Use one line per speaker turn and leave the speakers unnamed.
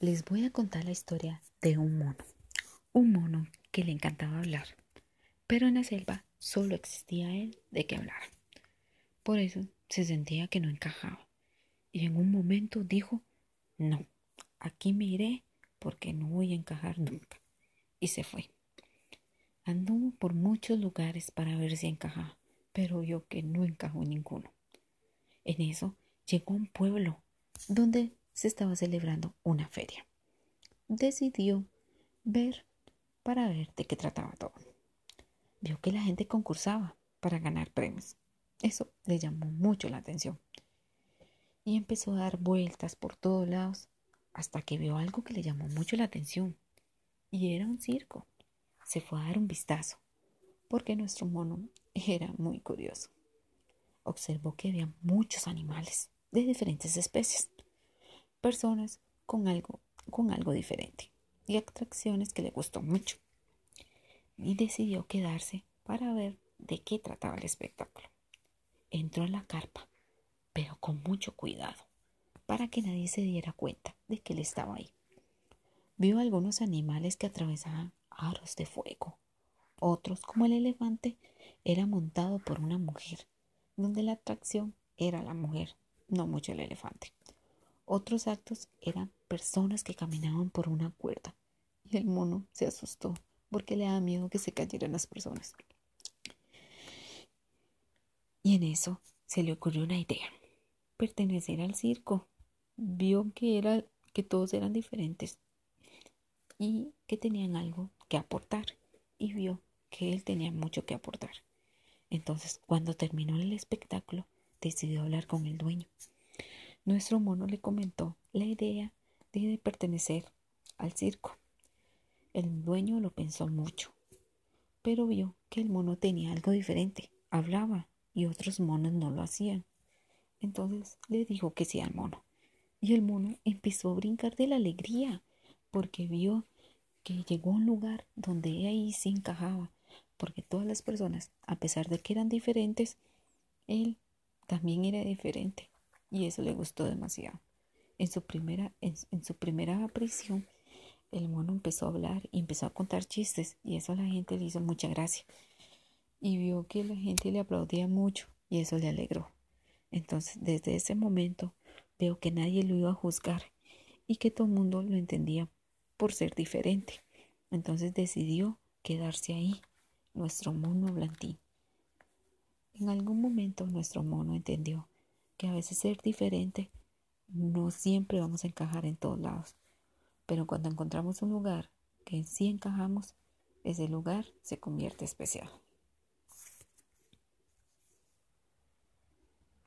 Les voy a contar la historia de un mono. Un mono que le encantaba hablar. Pero en la selva solo existía él de que hablar. Por eso se sentía que no encajaba. Y en un momento dijo, no, aquí me iré porque no voy a encajar nunca. Y se fue. Anduvo por muchos lugares para ver si encajaba, pero vio que no encajó ninguno. En eso llegó a un pueblo donde se estaba celebrando una feria. Decidió ver para ver de qué trataba todo. Vio que la gente concursaba para ganar premios. Eso le llamó mucho la atención. Y empezó a dar vueltas por todos lados hasta que vio algo que le llamó mucho la atención. Y era un circo. Se fue a dar un vistazo, porque nuestro mono era muy curioso. Observó que había muchos animales de diferentes especies, personas con algo, con algo diferente y atracciones que le gustó mucho. Y decidió quedarse para ver de qué trataba el espectáculo. Entró a la carpa, pero con mucho cuidado, para que nadie se diera cuenta de que él estaba ahí. Vio algunos animales que atravesaban aros de fuego. Otros, como el elefante, era montado por una mujer, donde la atracción era la mujer, no mucho el elefante. Otros actos eran personas que caminaban por una cuerda y el mono se asustó porque le daba miedo que se cayeran las personas. Y en eso se le ocurrió una idea, pertenecer al circo. Vio que era que todos eran diferentes y que tenían algo que aportar y vio que él tenía mucho que aportar. Entonces, cuando terminó el espectáculo, decidió hablar con el dueño. Nuestro mono le comentó la idea de pertenecer al circo. El dueño lo pensó mucho, pero vio que el mono tenía algo diferente, hablaba y otros monos no lo hacían. Entonces le dijo que sí al mono. Y el mono empezó a brincar de la alegría porque vio que llegó a un lugar donde ahí sí encajaba, porque todas las personas, a pesar de que eran diferentes, él también era diferente y eso le gustó demasiado. En su primera, en, su primera aparición, el mono empezó a hablar y empezó a contar chistes y eso a la gente le hizo mucha gracia. Y vio que la gente le aplaudía mucho y eso le alegró. Entonces, desde ese momento, veo que nadie lo iba a juzgar y que todo el mundo lo entendía por ser diferente. Entonces decidió quedarse ahí, nuestro mono Blantín. En algún momento nuestro mono entendió que a veces ser diferente no siempre vamos a encajar en todos lados, pero cuando encontramos un lugar que sí encajamos, ese lugar se convierte especial.